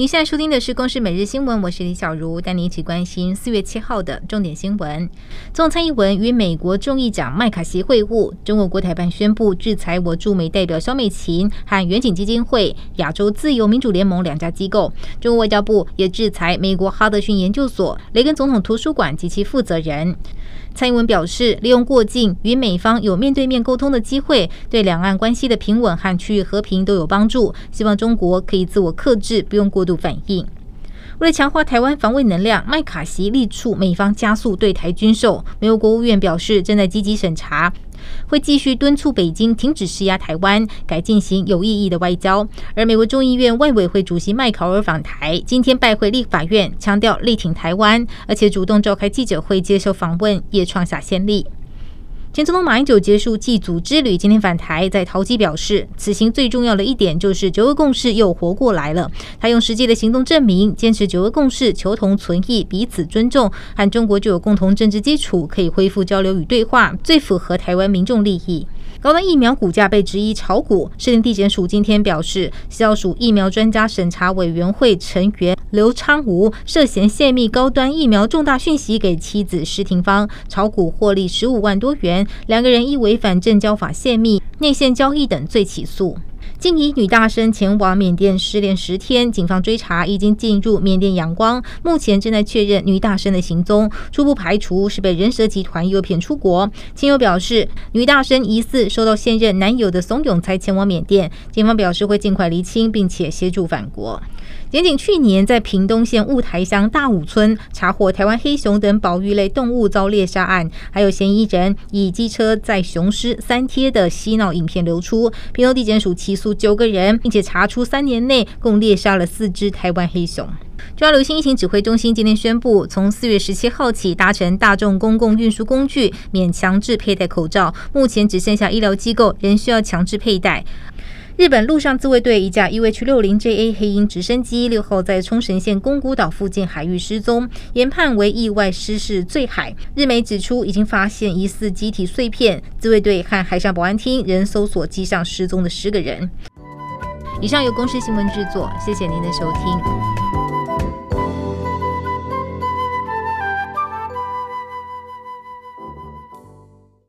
您现在收听的是《公视每日新闻》，我是李小茹，带您一起关心四月七号的重点新闻。总统蔡英文与美国众议长麦卡锡会晤，中国国台办宣布制裁我驻美代表肖美琴和远景基金会、亚洲自由民主联盟两家机构。中国外交部也制裁美国哈德逊研究所、雷根总统图书馆及其负责人。蔡英文表示，利用过境与美方有面对面沟通的机会，对两岸关系的平稳和区域和平都有帮助。希望中国可以自我克制，不用过度反应。为了强化台湾防卫能量，麦卡锡力促美方加速对台军售。美国国务院表示，正在积极审查。会继续敦促北京停止施压台湾，改进行有意义的外交。而美国众议院外委会主席麦考尔访台，今天拜会立法院，强调力挺台湾，而且主动召开记者会接受访问，也创下先例。前总统马英九结束祭祖之旅，今天返台，在陶基表示，此行最重要的一点就是九二共识又活过来了。他用实际的行动证明，坚持九二共识，求同存异，彼此尊重，和中国就有共同政治基础，可以恢复交流与对话，最符合台湾民众利益。高端疫苗股价被质疑炒股，士林地检署今天表示，食药署疫苗专家审查委员会成员刘昌吴涉嫌泄密高端疫苗重大讯息给妻子施廷芳，炒股获利十五万多元，两个人依违反证交法泄密、内线交易等罪起诉。静怡女大生前往缅甸失联十天，警方追查已经进入缅甸阳光，目前正在确认女大生的行踪，初步排除是被人蛇集团诱骗出国。亲友表示，女大生疑似受到现任男友的怂恿才前往缅甸，警方表示会尽快厘清，并且协助返国。检警去年在屏东县雾台乡大武村查获台湾黑熊等保育类动物遭猎杀案，还有嫌疑人以机车载雄狮三贴的嬉闹影片流出，屏东地检署起诉九个人，并且查出三年内共猎杀了四只台湾黑熊。中央流行疫情指挥中心今天宣布，从四月十七号起，搭乘大众公共运输工具免强制佩戴口罩，目前只剩下医疗机构仍需要强制佩戴。日本陆上自卫队一架 UH-60JA 黑鹰直升机六号在冲绳县宫古岛附近海域失踪，研判为意外失事坠海。日媒指出，已经发现疑似机体碎片，自卫队和海上保安厅仍搜索机上失踪的十个人。以上由公司新闻制作，谢谢您的收听。